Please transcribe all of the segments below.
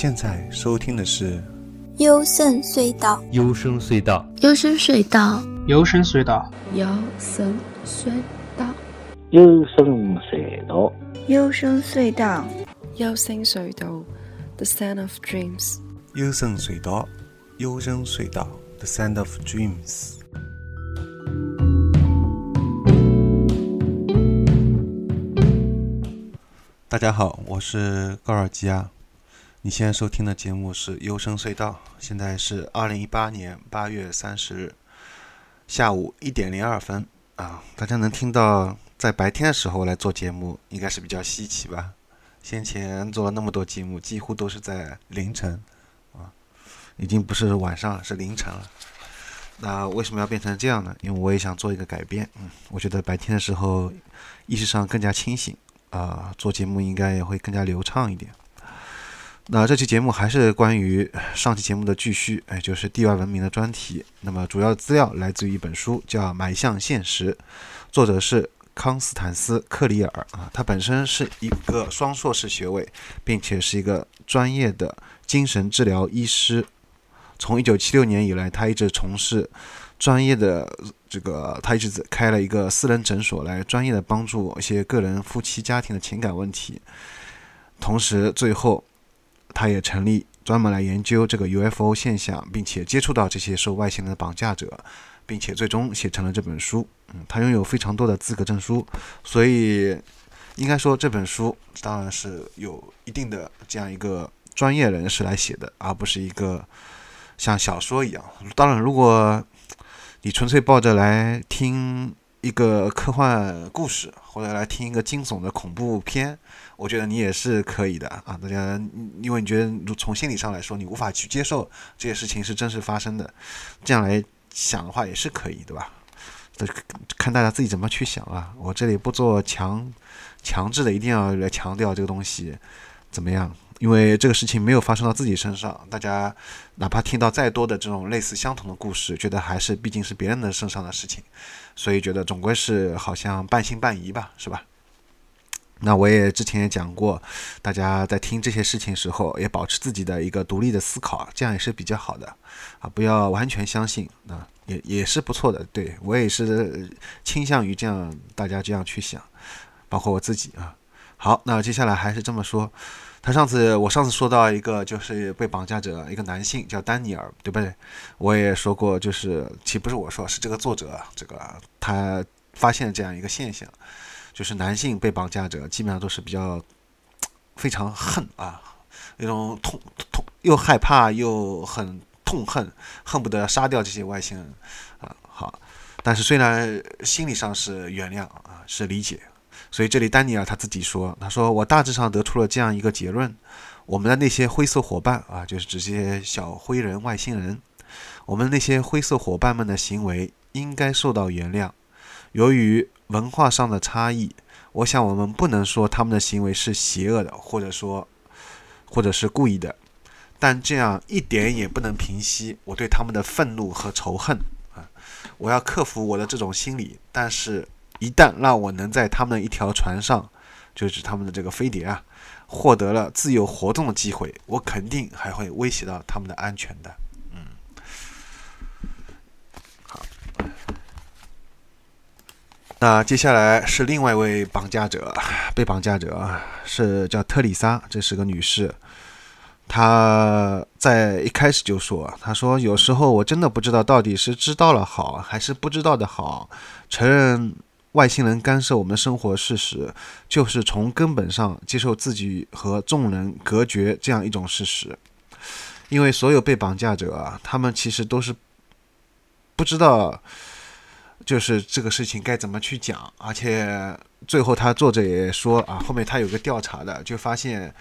现在收听的是《幽深隧道》。幽深隧道，幽深隧道，幽深隧道，幽深隧道，幽深隧道，幽深隧道，幽深隧道，The Sound of Dreams。幽深隧道，幽深隧道，The Sound of Dreams。大家好，我是高尔基亚。你现在收听的节目是《幽深隧道》，现在是二零一八年八月三十日下午一点零二分啊！大家能听到在白天的时候来做节目，应该是比较稀奇吧？先前做了那么多节目，几乎都是在凌晨啊，已经不是晚上了，是凌晨了。那为什么要变成这样呢？因为我也想做一个改变，嗯，我觉得白天的时候意识上更加清醒啊，做节目应该也会更加流畅一点。那这期节目还是关于上期节目的继续，哎，就是地外文明的专题。那么主要资料来自于一本书，叫《埋向现实》，作者是康斯坦斯·克里尔啊，他本身是一个双硕士学位，并且是一个专业的精神治疗医师。从1976年以来，他一直从事专业的这个，他一直开了一个私人诊所，来专业的帮助一些个人、夫妻、家庭的情感问题。同时，最后。他也成立专门来研究这个 UFO 现象，并且接触到这些受外星人的绑架者，并且最终写成了这本书。嗯，他拥有非常多的资格证书，所以应该说这本书当然是有一定的这样一个专业人士来写的，而不是一个像小说一样。当然，如果你纯粹抱着来听一个科幻故事，或者来听一个惊悚的恐怖片。我觉得你也是可以的啊，大家，因为你觉得从心理上来说，你无法去接受这些事情是真实发生的，这样来想的话也是可以，对吧？这看大家自己怎么去想啊。我这里不做强强制的，一定要来强调这个东西怎么样？因为这个事情没有发生到自己身上，大家哪怕听到再多的这种类似相同的故事，觉得还是毕竟是别人的身上的事情，所以觉得总归是好像半信半疑吧，是吧？那我也之前也讲过，大家在听这些事情时候，也保持自己的一个独立的思考，这样也是比较好的啊，不要完全相信啊，也也是不错的。对我也是倾向于这样，大家这样去想，包括我自己啊。好，那接下来还是这么说，他上次我上次说到一个就是被绑架者，一个男性叫丹尼尔，对不对？我也说过，就是其不是我说，是这个作者，这个他发现这样一个现象。就是男性被绑架者基本上都是比较非常恨啊，那种痛痛又害怕又很痛恨，恨不得杀掉这些外星人啊。好，但是虽然心理上是原谅啊，是理解。所以这里丹尼尔他自己说，他说我大致上得出了这样一个结论：我们的那些灰色伙伴啊，就是这些小灰人、外星人，我们那些灰色伙伴们的行为应该受到原谅。由于文化上的差异，我想我们不能说他们的行为是邪恶的，或者说，或者是故意的，但这样一点也不能平息我对他们的愤怒和仇恨啊！我要克服我的这种心理，但是，一旦让我能在他们的一条船上，就是他们的这个飞碟啊，获得了自由活动的机会，我肯定还会威胁到他们的安全的。那接下来是另外一位绑架者，被绑架者是叫特里莎，这是个女士。她在一开始就说：“她说有时候我真的不知道到底是知道了好还是不知道的好。承认外星人干涉我们的生活事实，就是从根本上接受自己和众人隔绝这样一种事实。因为所有被绑架者，他们其实都是不知道。”就是这个事情该怎么去讲，而且最后他作者也说啊，后面他有个调查的，就发现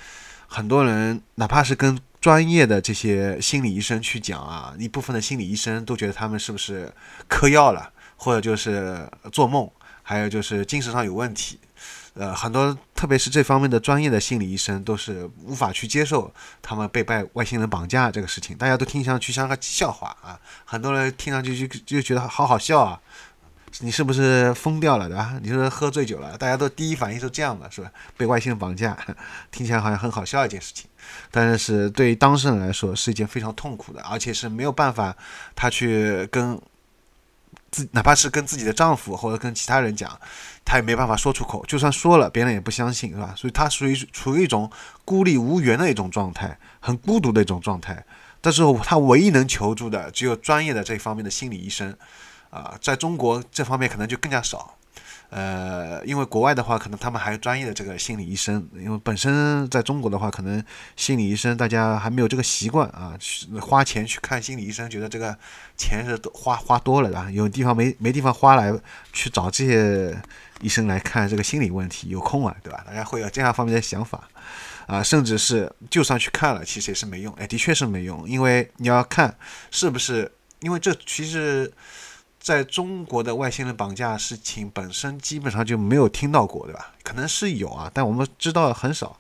很多人哪怕是跟专业的这些心理医生去讲啊，一部分的心理医生都觉得他们是不是嗑药了，或者就是做梦，还有就是精神上有问题。呃，很多特别是这方面的专业的心理医生都是无法去接受他们被外外星人绑架这个事情，大家都听上去像个笑话啊，很多人听上去就就觉得好好笑啊。你是不是疯掉了，对吧？你是喝醉酒了？大家都第一反应是这样的，是吧？被外星人绑架，听起来好像很好笑一件事情，但是对于当事人来说是一件非常痛苦的，而且是没有办法他去跟自，哪怕是跟自己的丈夫或者跟其他人讲，他也没办法说出口，就算说了，别人也不相信，是吧？所以他属于处于一种孤立无援的一种状态，很孤独的一种状态。但是他唯一能求助的只有专业的这方面的心理医生。啊，在中国这方面可能就更加少，呃，因为国外的话，可能他们还有专业的这个心理医生，因为本身在中国的话，可能心理医生大家还没有这个习惯啊，花钱去看心理医生，觉得这个钱是花花多了的，有地方没没地方花来去找这些医生来看这个心理问题，有空啊，对吧？大家会有这样方面的想法啊，甚至是就算去看了，其实也是没用，哎，的确是没用，因为你要看是不是，因为这其实。在中国的外星人绑架事情本身基本上就没有听到过，对吧？可能是有啊，但我们知道很少。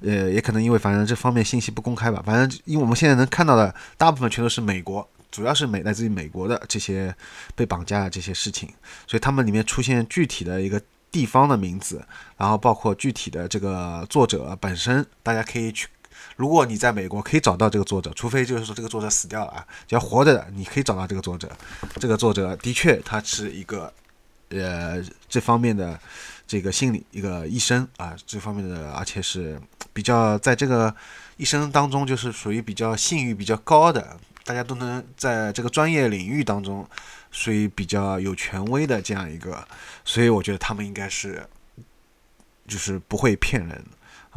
呃，也可能因为反正这方面信息不公开吧。反正因为我们现在能看到的大部分全都是美国，主要是美来自于美国的这些被绑架的这些事情，所以他们里面出现具体的一个地方的名字，然后包括具体的这个作者本身，大家可以去。如果你在美国可以找到这个作者，除非就是说这个作者死掉了啊，只要活着的，你可以找到这个作者。这个作者的确他是一个，呃，这方面的这个心理一个医生啊，这方面的，而且是比较在这个一生当中就是属于比较信誉比较高的，大家都能在这个专业领域当中属于比较有权威的这样一个，所以我觉得他们应该是就是不会骗人。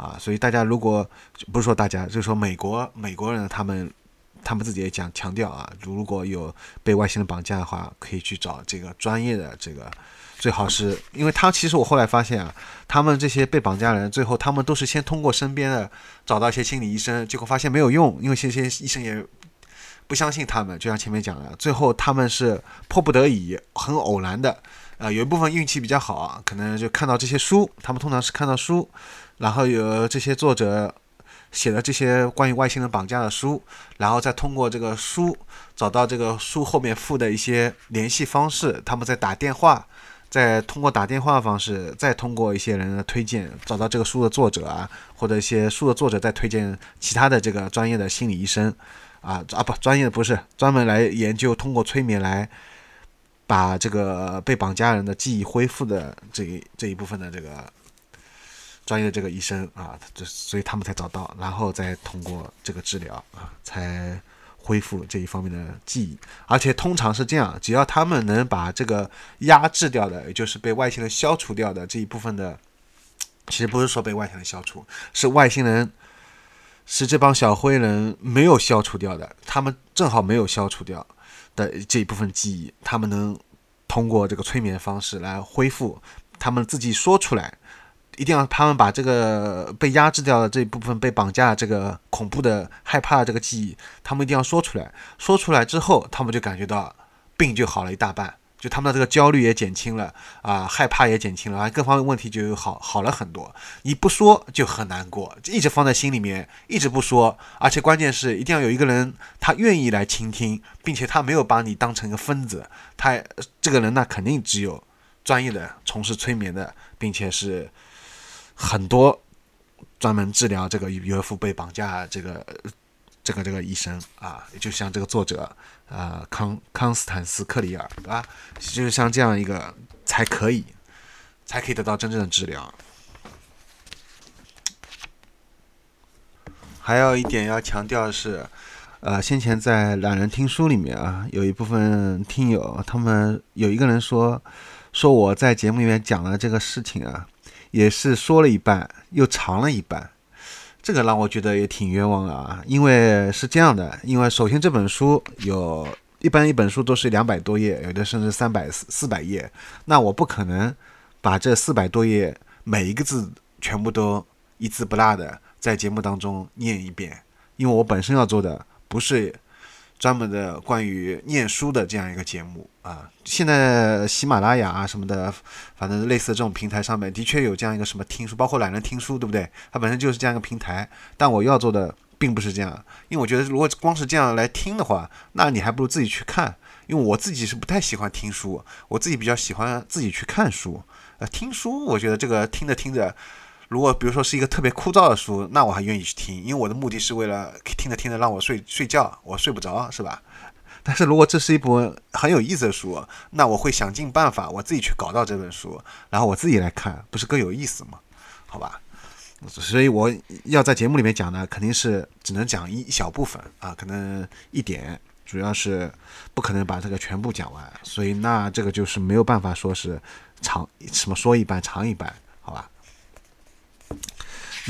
啊，所以大家如果不是说大家，就是说美国美国人他们他们自己也讲强调啊，如果有被外星人绑架的话，可以去找这个专业的这个，最好是因为他其实我后来发现啊，他们这些被绑架人最后他们都是先通过身边的找到一些心理医生，结果发现没有用，因为这些医生也不相信他们，就像前面讲的，最后他们是迫不得已很偶然的，呃，有一部分运气比较好啊，可能就看到这些书，他们通常是看到书。然后有这些作者写的这些关于外星人绑架的书，然后再通过这个书找到这个书后面附的一些联系方式，他们再打电话，再通过打电话方式，再通过一些人的推荐找到这个书的作者啊，或者一些书的作者再推荐其他的这个专业的心理医生啊啊不专业的不是专门来研究通过催眠来把这个被绑架人的记忆恢复的这一这一部分的这个。专业的这个医生啊，这所以他们才找到，然后再通过这个治疗啊，才恢复这一方面的记忆。而且通常是这样，只要他们能把这个压制掉的，也就是被外星人消除掉的这一部分的，其实不是说被外星人消除，是外星人是这帮小灰人没有消除掉的，他们正好没有消除掉的这一部分记忆，他们能通过这个催眠方式来恢复，他们自己说出来。一定要他们把这个被压制掉的这一部分被绑架的这个恐怖的害怕的这个记忆，他们一定要说出来。说出来之后，他们就感觉到病就好了一大半，就他们的这个焦虑也减轻了啊，害怕也减轻了啊，各方面问题就好好了很多。你不说就很难过，一直放在心里面，一直不说，而且关键是一定要有一个人他愿意来倾听，并且他没有把你当成一个疯子，他这个人那肯定只有专业的从事催眠的，并且是。很多专门治疗这个 UFO 被绑架这个这个这个医生啊，就像这个作者啊康康斯坦斯克里尔对吧？就是像这样一个才可以才可以得到真正的治疗。还有一点要强调的是，呃，先前在懒人听书里面啊，有一部分听友他们有一个人说说我在节目里面讲了这个事情啊。也是说了一半，又长了一半，这个让我觉得也挺冤枉啊！因为是这样的，因为首先这本书有一般一本书都是两百多页，有的甚至三百四四百页，那我不可能把这四百多页每一个字全部都一字不落的在节目当中念一遍，因为我本身要做的不是。专门的关于念书的这样一个节目啊，现在喜马拉雅啊什么的，反正类似这种平台上面的确有这样一个什么听书，包括懒人听书，对不对？它本身就是这样一个平台。但我要做的并不是这样，因为我觉得如果光是这样来听的话，那你还不如自己去看，因为我自己是不太喜欢听书，我自己比较喜欢自己去看书。呃，听书我觉得这个听着听着，如果比如说是一个特别枯燥的书，那我还愿意去听，因为我的目的是为了听着听着让我睡睡觉，我睡不着，是吧？但是如果这是一本很有意思的书，那我会想尽办法我自己去搞到这本书，然后我自己来看，不是更有意思吗？好吧，所以我要在节目里面讲呢，肯定是只能讲一小部分啊，可能一点，主要是不可能把这个全部讲完，所以那这个就是没有办法说是长什么说一半长一半，好吧？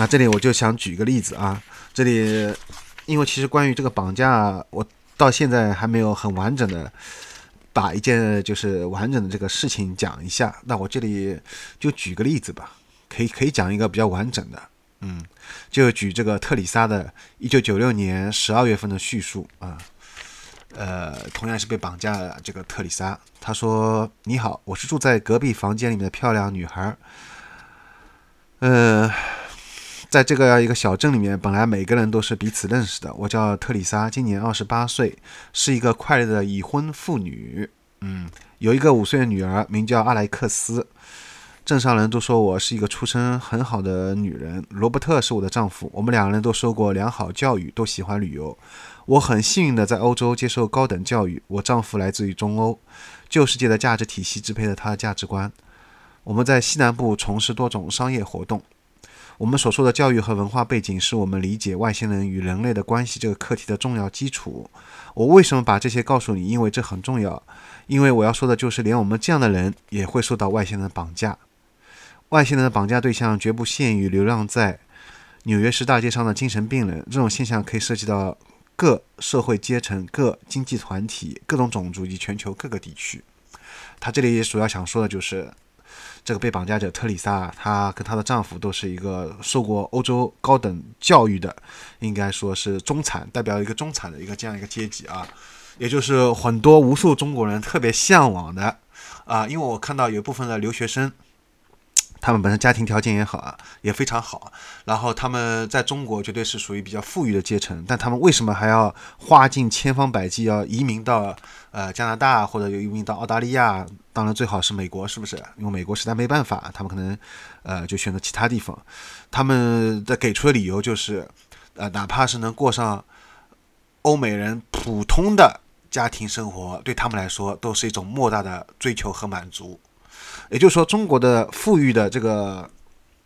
那这里我就想举一个例子啊，这里因为其实关于这个绑架，我。到现在还没有很完整的把一件就是完整的这个事情讲一下，那我这里就举个例子吧，可以可以讲一个比较完整的，嗯，就举这个特里莎的1996年12月份的叙述啊，呃，同样是被绑架的这个特里莎，她说：“你好，我是住在隔壁房间里面的漂亮女孩，嗯。”在这个一个小镇里面，本来每个人都是彼此认识的。我叫特里莎，今年二十八岁，是一个快乐的已婚妇女。嗯，有一个五岁的女儿，名叫阿莱克斯。镇上人都说我是一个出身很好的女人。罗伯特是我的丈夫，我们两个人都受过良好教育，都喜欢旅游。我很幸运的在欧洲接受高等教育。我丈夫来自于中欧，旧世界的价值体系支配了他的价值观。我们在西南部从事多种商业活动。我们所说的教育和文化背景，是我们理解外星人与人类的关系这个课题的重要基础。我为什么把这些告诉你？因为这很重要。因为我要说的就是，连我们这样的人也会受到外星人的绑架。外星人的绑架对象绝不限于流浪在纽约市大街上的精神病人，这种现象可以涉及到各社会阶层、各经济团体、各种种族以及全球各个地区。他这里主要想说的就是。这个被绑架者特里萨，她跟她的丈夫都是一个受过欧洲高等教育的，应该说是中产，代表一个中产的一个这样一个阶级啊，也就是很多无数中国人特别向往的啊，因为我看到有部分的留学生。他们本身家庭条件也好啊，也非常好。然后他们在中国绝对是属于比较富裕的阶层，但他们为什么还要花尽千方百计要移民到呃加拿大或者移民到澳大利亚？当然最好是美国，是不是？因为美国实在没办法，他们可能呃就选择其他地方。他们的给出的理由就是，呃，哪怕是能过上欧美人普通的家庭生活，对他们来说都是一种莫大的追求和满足。也就是说，中国的富裕的这个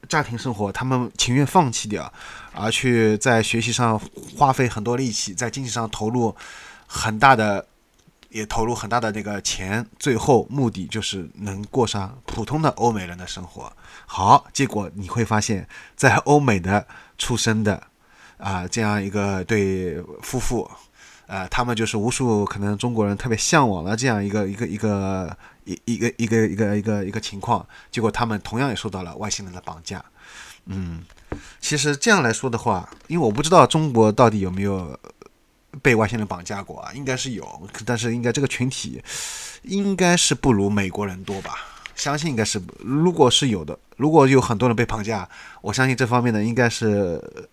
家庭生活，他们情愿放弃掉，而去在学习上花费很多力气，在经济上投入很大的，也投入很大的那个钱，最后目的就是能过上普通的欧美人的生活。好，结果你会发现，在欧美的出生的啊这样一个对夫妇。呃，他们就是无数可能中国人特别向往的这样一个一个一个一一个一个一个一个一个情况，结果他们同样也受到了外星人的绑架。嗯，其实这样来说的话，因为我不知道中国到底有没有被外星人绑架过啊，应该是有，但是应该这个群体应该是不如美国人多吧？相信应该是，如果是有的，如果有很多人被绑架，我相信这方面的应该是。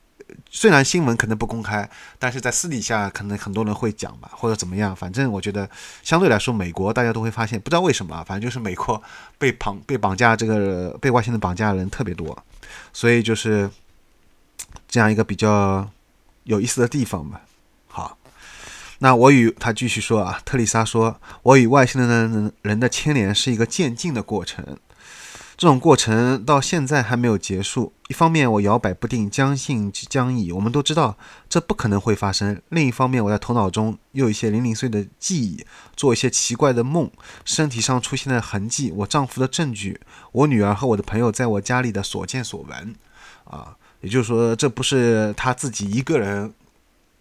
虽然新闻可能不公开，但是在私底下可能很多人会讲吧，或者怎么样。反正我觉得相对来说，美国大家都会发现，不知道为什么，反正就是美国被绑、被绑架这个被外星人绑架的人特别多，所以就是这样一个比较有意思的地方吧。好，那我与他继续说啊，特丽莎说，我与外星人人的牵连是一个渐进的过程。这种过程到现在还没有结束。一方面，我摇摆不定，将信将疑。我们都知道这不可能会发生。另一方面，我在头脑中又有一些零零碎的记忆，做一些奇怪的梦，身体上出现的痕迹，我丈夫的证据，我女儿和我的朋友在我家里的所见所闻。啊，也就是说，这不是他自己一个人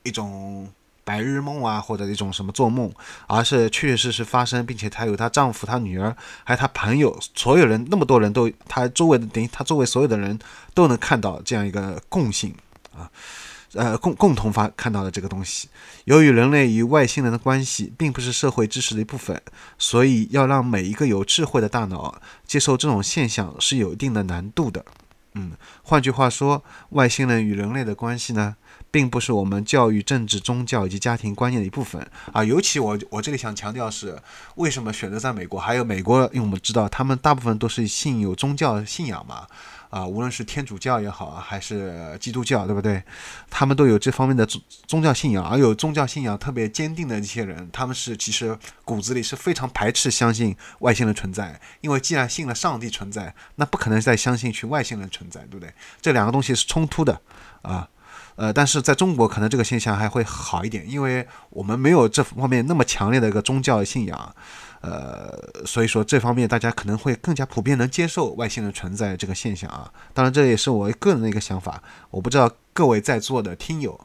一种。白日梦啊，或者一种什么做梦，而是确确实实发生，并且她有她丈夫、她女儿，还有她朋友，所有人那么多人都，她周围的等于她周围所有的人都能看到这样一个共性啊，呃共共同发看到的这个东西。由于人类与外星人的关系并不是社会知识的一部分，所以要让每一个有智慧的大脑接受这种现象是有一定的难度的。嗯，换句话说，外星人与人类的关系呢？并不是我们教育政治、宗教以及家庭观念的一部分啊。尤其我我这里想强调是，为什么选择在美国？还有美国，因为我们知道他们大部分都是信有宗教信仰嘛。啊，无论是天主教也好，还是基督教，对不对？他们都有这方面的宗宗教信仰，而有宗教信仰特别坚定的一些人，他们是其实骨子里是非常排斥相信外星人存在，因为既然信了上帝存在，那不可能再相信去外星人存在，对不对？这两个东西是冲突的啊。呃，但是在中国可能这个现象还会好一点，因为我们没有这方面那么强烈的一个宗教信仰。呃，所以说这方面大家可能会更加普遍能接受外星人存在这个现象啊。当然，这也是我个人的一个想法，我不知道各位在座的听友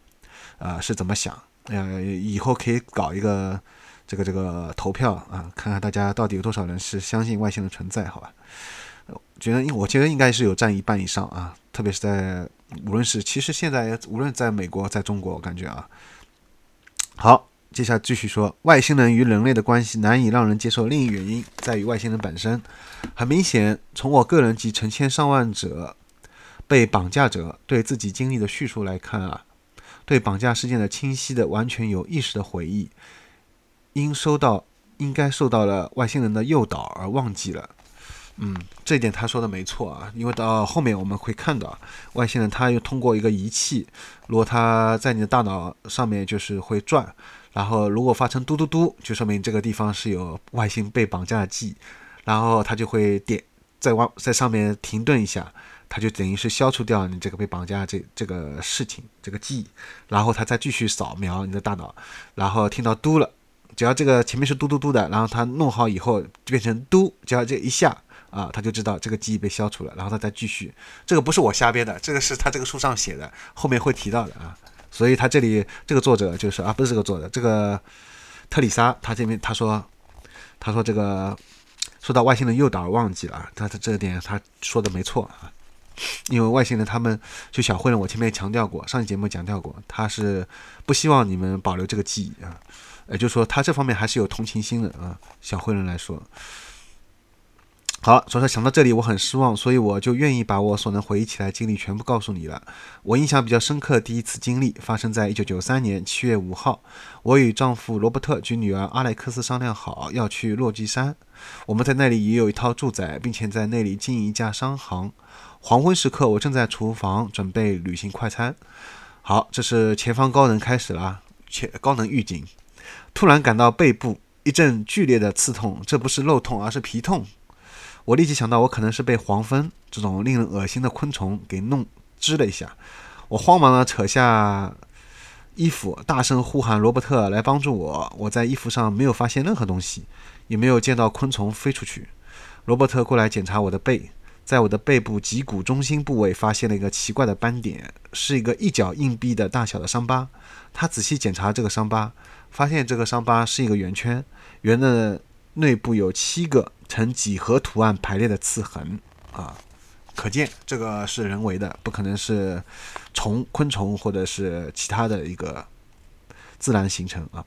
啊是怎么想。呃，以后可以搞一个这个这个投票啊，看看大家到底有多少人是相信外星人存在，好吧？觉得，我觉得应该是有占一半以上啊，特别是在无论是其实现在无论在美国在中国，我感觉啊，好。接下来继续说，外星人与人类的关系难以让人接受。另一原因在于外星人本身。很明显，从我个人及成千上万者被绑架者对自己经历的叙述来看啊，对绑架事件的清晰的、完全有意识的回忆，因收到应该受到了外星人的诱导而忘记了。嗯，这一点他说的没错啊，因为到后面我们会看到，外星人他又通过一个仪器，如果他在你的大脑上面就是会转。然后，如果发成嘟嘟嘟，就说明这个地方是有外星被绑架的记忆，然后它就会点在外在上面停顿一下，它就等于是消除掉你这个被绑架这这个事情这个记忆，然后它再继续扫描你的大脑，然后听到嘟了，只要这个前面是嘟嘟嘟的，然后它弄好以后就变成嘟，只要这一下啊，他就知道这个记忆被消除了，然后他再继续。这个不是我瞎编的，这个是他这个书上写的，后面会提到的啊。所以他这里这个作者就是啊，不是这个作者，这个特里莎，他这边他说，他说这个说到外星人诱导忘记了，他他这点他说的没错啊，因为外星人他们就小慧人，我前面强调过，上期节目强调过，他是不希望你们保留这个记忆啊，也就是说他这方面还是有同情心的啊，小慧人来说。好，所以说想到这里我很失望，所以我就愿意把我所能回忆起来经历全部告诉你了。我印象比较深刻第一次经历发生在一九九三年七月五号，我与丈夫罗伯特及女儿阿莱克斯商量好要去落基山，我们在那里也有一套住宅，并且在那里经营一家商行。黄昏时刻，我正在厨房准备旅行快餐。好，这是前方高能开始了，前高能预警。突然感到背部一阵剧烈的刺痛，这不是肉痛，而是皮痛。我立即想到，我可能是被黄蜂这种令人恶心的昆虫给弄蛰了一下。我慌忙地扯下衣服，大声呼喊罗伯特来帮助我。我在衣服上没有发现任何东西，也没有见到昆虫飞出去。罗伯特过来检查我的背，在我的背部脊骨中心部位发现了一个奇怪的斑点，是一个一角硬币的大小的伤疤。他仔细检查这个伤疤，发现这个伤疤是一个圆圈，圆的内部有七个。呈几何图案排列的刺痕啊，可见这个是人为的，不可能是虫、昆虫或者是其他的一个自然形成啊，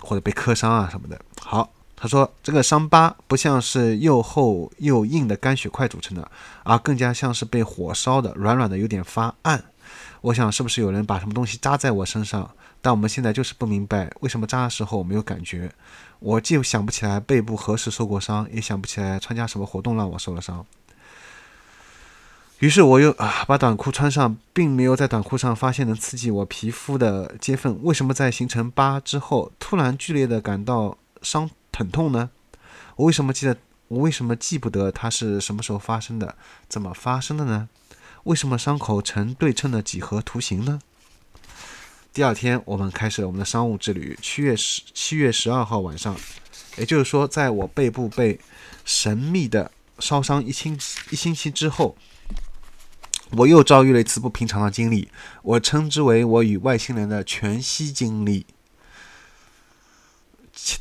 或者被磕伤啊什么的。好，他说这个伤疤不像是又厚又硬的干血块组成的，而更加像是被火烧的，软软的，有点发暗。我想是不是有人把什么东西扎在我身上？但我们现在就是不明白为什么扎的时候我没有感觉。我既想不起来背部何时受过伤，也想不起来参加什么活动让我受了伤。于是我又啊把短裤穿上，并没有在短裤上发现能刺激我皮肤的接缝。为什么在形成疤之后突然剧烈的感到伤疼痛呢？我为什么记得？我为什么记不得它是什么时候发生的？怎么发生的呢？为什么伤口呈对称的几何图形呢？第二天，我们开始了我们的商务之旅。七月十七月十二号晚上，也就是说，在我背部被神秘的烧伤一星一星期之后，我又遭遇了一次不平常的经历。我称之为我与外星人的全息经历。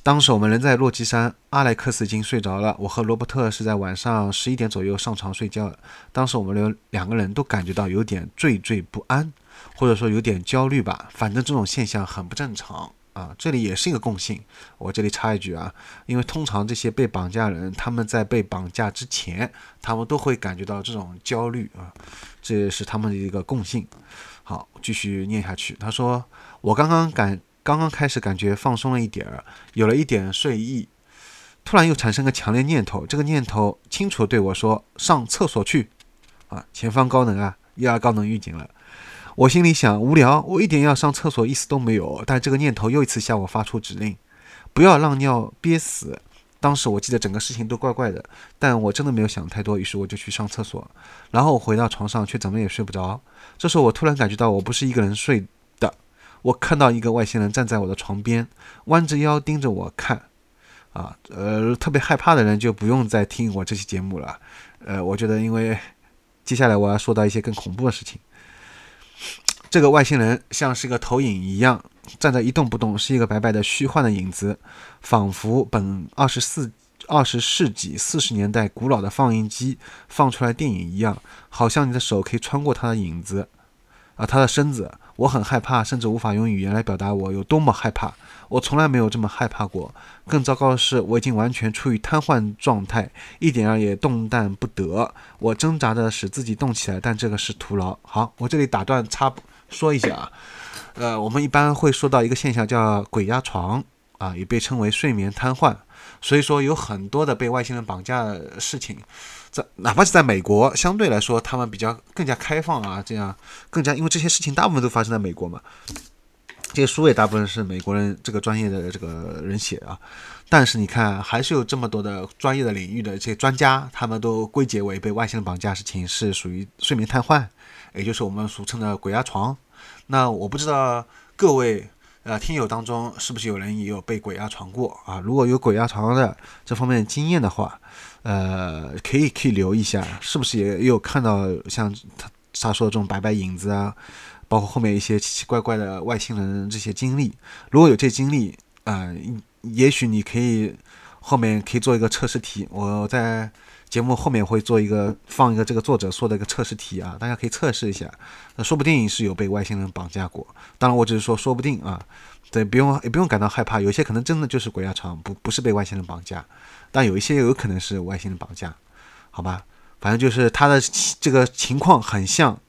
当时我们人在洛基山，阿莱克斯已经睡着了。我和罗伯特是在晚上十一点左右上床睡觉的。当时我们两两个人都感觉到有点惴惴不安。或者说有点焦虑吧，反正这种现象很不正常啊。这里也是一个共性，我这里插一句啊，因为通常这些被绑架人，他们在被绑架之前，他们都会感觉到这种焦虑啊，这也是他们的一个共性。好，继续念下去。他说：“我刚刚感刚刚开始感觉放松了一点儿，有了一点睡意，突然又产生个强烈念头。这个念头清楚对我说：‘上厕所去！’啊，前方高能啊，又要高能预警了。我心里想：无聊，我一点要上厕所意思都没有。但这个念头又一次向我发出指令：不要让尿憋死。当时我记得整个事情都怪怪的，但我真的没有想太多，于是我就去上厕所。然后我回到床上，却怎么也睡不着。这时候我突然感觉到我不是一个人睡，我看到一个外星人站在我的床边，弯着腰盯着我看。啊，呃，特别害怕的人就不用再听我这期节目了。呃，我觉得因为接下来我要说到一些更恐怖的事情。这个外星人像是一个投影一样站在一动不动，是一个白白的虚幻的影子，仿佛本二十四。二十世纪四十年代古老的放映机放出来电影一样，好像你的手可以穿过他的影子，啊，他的身子，我很害怕，甚至无法用语言来表达我有多么害怕。我从来没有这么害怕过。更糟糕的是，我已经完全处于瘫痪状态，一点儿也动弹不得。我挣扎着使自己动起来，但这个是徒劳。好，我这里打断插说一下啊，呃，我们一般会说到一个现象叫鬼压床啊，也被称为睡眠瘫痪。所以说有很多的被外星人绑架的事情，在哪怕是在美国，相对来说他们比较更加开放啊，这样更加因为这些事情大部分都发生在美国嘛，这些书也大部分是美国人这个专业的这个人写啊，但是你看还是有这么多的专业的领域的这些专家，他们都归结为被外星人绑架事情是属于睡眠瘫痪，也就是我们俗称的鬼压床。那我不知道各位。呃，听友当中是不是有人也有被鬼压床过啊？如果有鬼压床的这方面经验的话，呃，可以可以留一下，是不是也有看到像他他说的这种白白影子啊，包括后面一些奇奇怪怪的外星人这些经历？如果有这经历啊，也许你可以后面可以做一个测试题，我在。节目后面会做一个放一个这个作者说的一个测试题啊，大家可以测试一下。那说不定是有被外星人绑架过，当然我只是说说不定啊，对，不用也不用感到害怕，有些可能真的就是鬼压床，不不是被外星人绑架，但有一些有可能是外星人绑架，好吧？反正就是他的这个情况很像，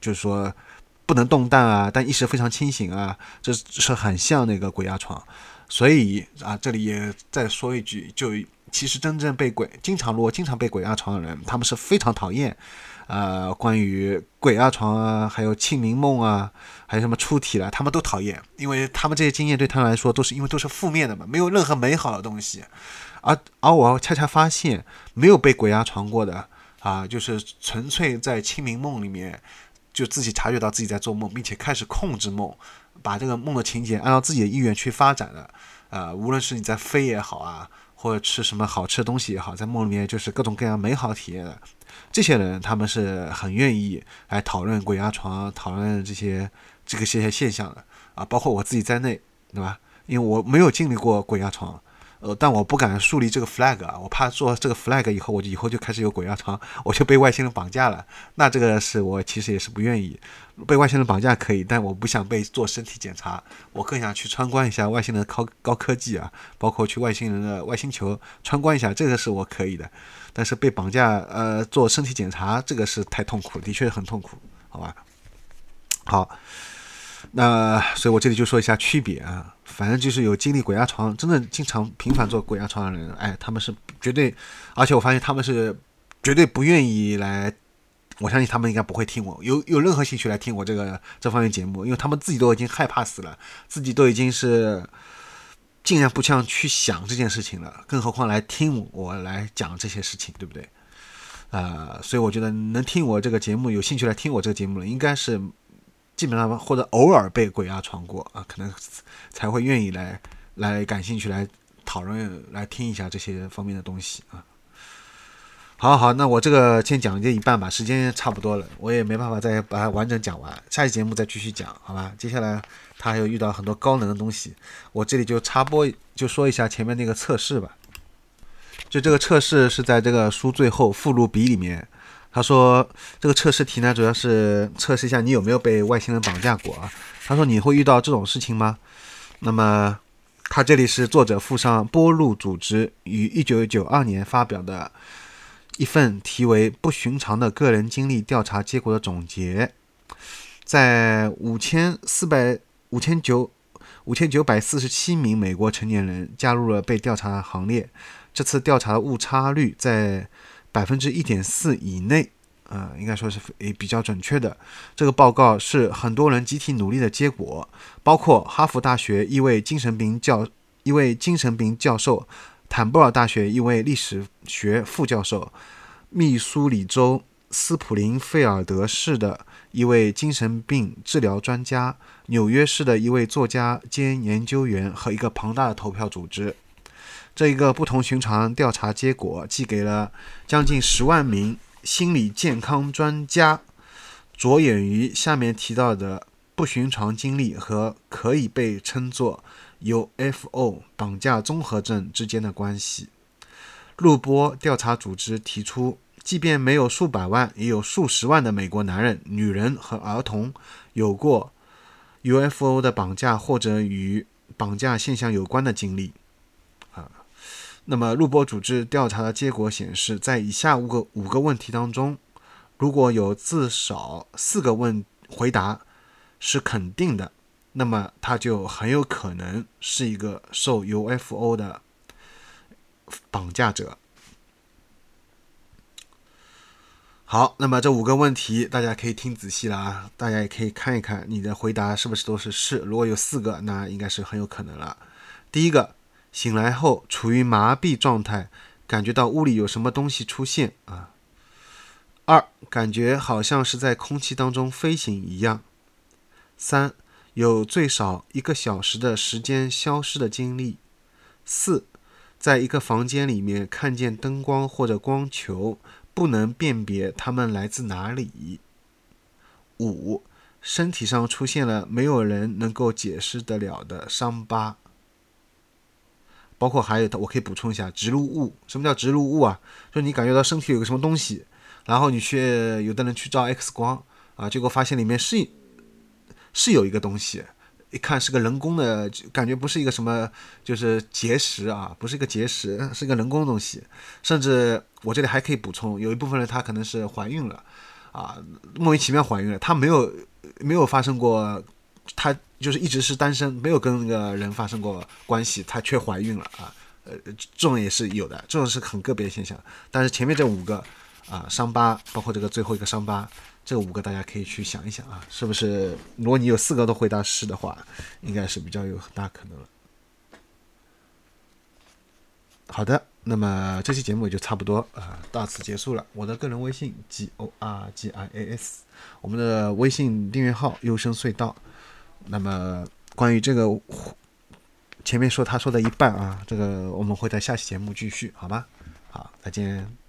就是说不能动弹啊，但意识非常清醒啊，这是很像那个鬼压床。所以啊，这里也再说一句，就。其实真正被鬼经常如果经常被鬼压床的人，他们是非常讨厌，呃，关于鬼压床啊，还有清明梦啊，还有什么出体了，他们都讨厌，因为他们这些经验对他们来说都是因为都是负面的嘛，没有任何美好的东西。而而我恰恰发现，没有被鬼压床过的啊，就是纯粹在清明梦里面就自己察觉到自己在做梦，并且开始控制梦，把这个梦的情节按照自己的意愿去发展的，呃，无论是你在飞也好啊。或者吃什么好吃的东西也好，在梦里面就是各种各样美好体验的，这些人他们是很愿意来讨论鬼压床、讨论这些这个些现象的啊，包括我自己在内，对吧？因为我没有经历过鬼压床。呃，但我不敢树立这个 flag 啊，我怕做这个 flag 以后，我就以后就开始有鬼压床，我就被外星人绑架了。那这个是我其实也是不愿意被外星人绑架可以，但我不想被做身体检查，我更想去参观一下外星人高高科技啊，包括去外星人的外星球参观一下，这个是我可以的。但是被绑架呃做身体检查，这个是太痛苦，的确很痛苦，好吧？好。那所以，我这里就说一下区别啊。反正就是有经历鬼压床，真的经常频繁做鬼压床的人，哎，他们是绝对，而且我发现他们是绝对不愿意来。我相信他们应该不会听我有有任何兴趣来听我这个这方面节目，因为他们自己都已经害怕死了，自己都已经是尽量不想去想这件事情了，更何况来听我来讲这些事情，对不对？啊，所以我觉得能听我这个节目，有兴趣来听我这个节目了，应该是。基本上或者偶尔被鬼压床过啊，可能才会愿意来来感兴趣来讨论来听一下这些方面的东西啊。好好，那我这个先讲这一半吧，时间差不多了，我也没办法再把它完整讲完，下期节目再继续讲，好吧？接下来他还有遇到很多高能的东西，我这里就插播就说一下前面那个测试吧。就这个测试是在这个书最后附录笔里面。他说：“这个测试题呢，主要是测试一下你有没有被外星人绑架过啊。”他说：“你会遇到这种事情吗？”那么，他这里是作者附上波路组织于一九九二年发表的一份题为《不寻常的个人经历调查结果》的总结。在五千四百五千九五千九百四十七名美国成年人加入了被调查行列。这次调查的误差率在百分之一点四以内，呃，应该说是也比较准确的。这个报告是很多人集体努力的结果，包括哈佛大学一位精神病教一位精神病教授，坦布尔大学一位历史学副教授，密苏里州斯普林菲尔德市的一位精神病治疗专家，纽约市的一位作家兼研究员和一个庞大的投票组织。这一个不同寻常调查结果寄给了将近十万名心理健康专家，着眼于下面提到的不寻常经历和可以被称作 UFO 绑架综合症之间的关系。录播调查组织提出，即便没有数百万，也有数十万的美国男人、女人和儿童有过 UFO 的绑架或者与绑架现象有关的经历。那么，录播组织调查的结果显示，在以下五个五个问题当中，如果有至少四个问回答是肯定的，那么他就很有可能是一个受 UFO 的绑架者。好，那么这五个问题大家可以听仔细了啊，大家也可以看一看你的回答是不是都是是。如果有四个，那应该是很有可能了。第一个。醒来后处于麻痹状态，感觉到屋里有什么东西出现啊。二，感觉好像是在空气当中飞行一样。三，有最少一个小时的时间消失的经历。四，在一个房间里面看见灯光或者光球，不能辨别它们来自哪里。五，身体上出现了没有人能够解释得了的伤疤。包括还有，我可以补充一下，植入物。什么叫植入物啊？就是你感觉到身体有个什么东西，然后你去，有的人去照 X 光啊，结果发现里面是是有一个东西，一看是个人工的，感觉不是一个什么，就是结石啊，不是一个结石，是个人工的东西。甚至我这里还可以补充，有一部分人她可能是怀孕了啊，莫名其妙怀孕了，她没有没有发生过。她就是一直是单身，没有跟那个人发生过关系，她却怀孕了啊！呃，这种也是有的，这种是很个别现象。但是前面这五个啊，伤疤，包括这个最后一个伤疤，这五个大家可以去想一想啊，是不是？如果你有四个都回答是的话，应该是比较有很大可能了。好的，那么这期节目也就差不多啊，到此结束了。我的个人微信 g o r g i a s，我们的微信订阅号优生隧道。那么，关于这个前面说他说的一半啊，这个我们会在下期节目继续，好吗？好，再见。